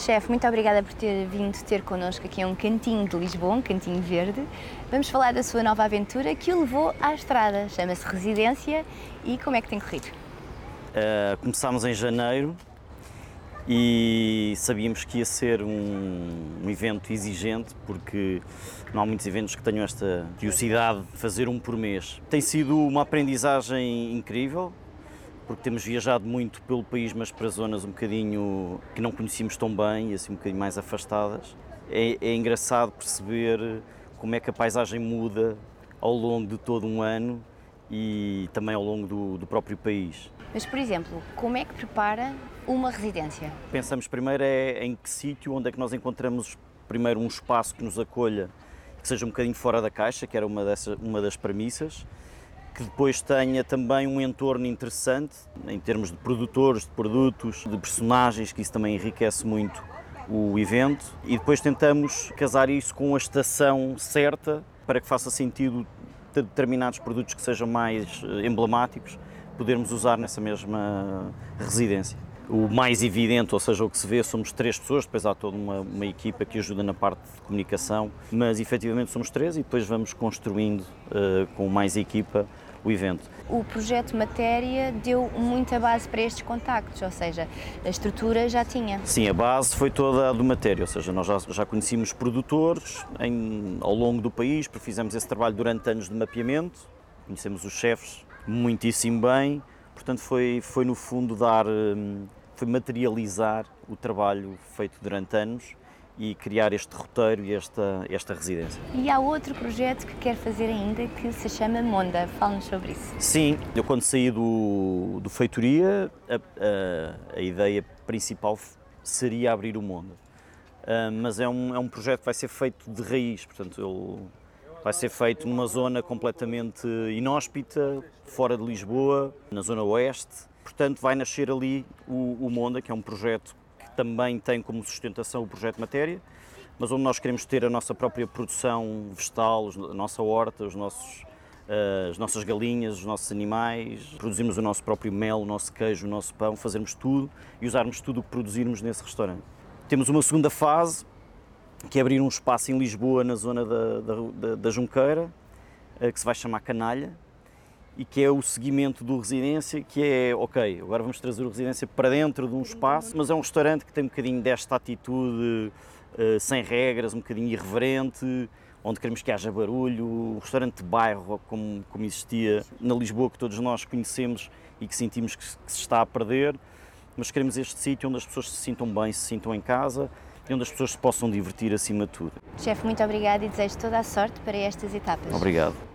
Chefe, muito obrigada por ter vindo ter connosco aqui a um cantinho de Lisboa, um cantinho verde. Vamos falar da sua nova aventura que o levou à estrada. Chama-se Residência e como é que tem corrido? Uh, começámos em janeiro e sabíamos que ia ser um, um, evento exigente porque não há muitos eventos que tenham esta velocidade de fazer um por mês. Tem sido uma aprendizagem incrível porque temos viajado muito pelo país, mas para zonas um bocadinho que não conhecíamos tão bem e assim um bocadinho mais afastadas. É, é engraçado perceber como é que a paisagem muda ao longo de todo um ano e também ao longo do, do próprio país. Mas, por exemplo, como é que prepara uma residência? Pensamos primeiro é em que sítio, onde é que nós encontramos primeiro um espaço que nos acolha, que seja um bocadinho fora da caixa, que era uma, dessa, uma das premissas, que depois tenha também um entorno interessante, em termos de produtores, de produtos, de personagens, que isso também enriquece muito o evento, e depois tentamos casar isso com a estação certa para que faça sentido determinados produtos que sejam mais eh, emblemáticos podermos usar nessa mesma residência. O mais evidente, ou seja, o que se vê, somos três pessoas, depois há toda uma, uma equipa que ajuda na parte de comunicação, mas efetivamente somos três e depois vamos construindo uh, com mais equipa o evento. O projeto Matéria deu muita base para estes contactos, ou seja, a estrutura já tinha. Sim, a base foi toda a do Matéria, ou seja, nós já, já conhecíamos produtores em, ao longo do país, fizemos esse trabalho durante anos de mapeamento, conhecemos os chefes muitíssimo bem, portanto foi, foi no fundo dar, hum, foi materializar o trabalho feito durante anos e criar este roteiro e esta, esta residência. E há outro projeto que quer fazer ainda que se chama Monda. Fale-nos sobre isso. Sim, eu quando saí do, do Feitoria, a, a, a ideia principal seria abrir o Monda. Uh, mas é um, é um projeto que vai ser feito de raiz, portanto, ele vai ser feito numa zona completamente inóspita, fora de Lisboa, na zona oeste. Portanto, vai nascer ali o, o Monda, que é um projeto que também tem como sustentação o projeto Matéria, mas onde nós queremos ter a nossa própria produção vegetal, a nossa horta, os nossos, uh, as nossas galinhas, os nossos animais, produzirmos o nosso próprio mel, o nosso queijo, o nosso pão, fazermos tudo e usarmos tudo o que produzirmos nesse restaurante. Temos uma segunda fase, que é abrir um espaço em Lisboa, na zona da, da, da, Junqueira, uh, que se vai chamar Canalha, e que é o seguimento do Residência, que é, ok, agora vamos trazer o Residência para dentro de um espaço, mas é um restaurante que tem um bocadinho desta atitude uh, sem regras, um bocadinho irreverente, onde queremos que haja barulho, o restaurante de bairro, como, como existia na Lisboa, que todos nós conhecemos e que sentimos que, que se está a perder, mas queremos este sítio onde as pessoas se sintam bem, se sintam em casa e onde as pessoas se possam divertir acima de tudo. Chefe, muito obrigado e desejo toda a sorte para estas etapas. Obrigado.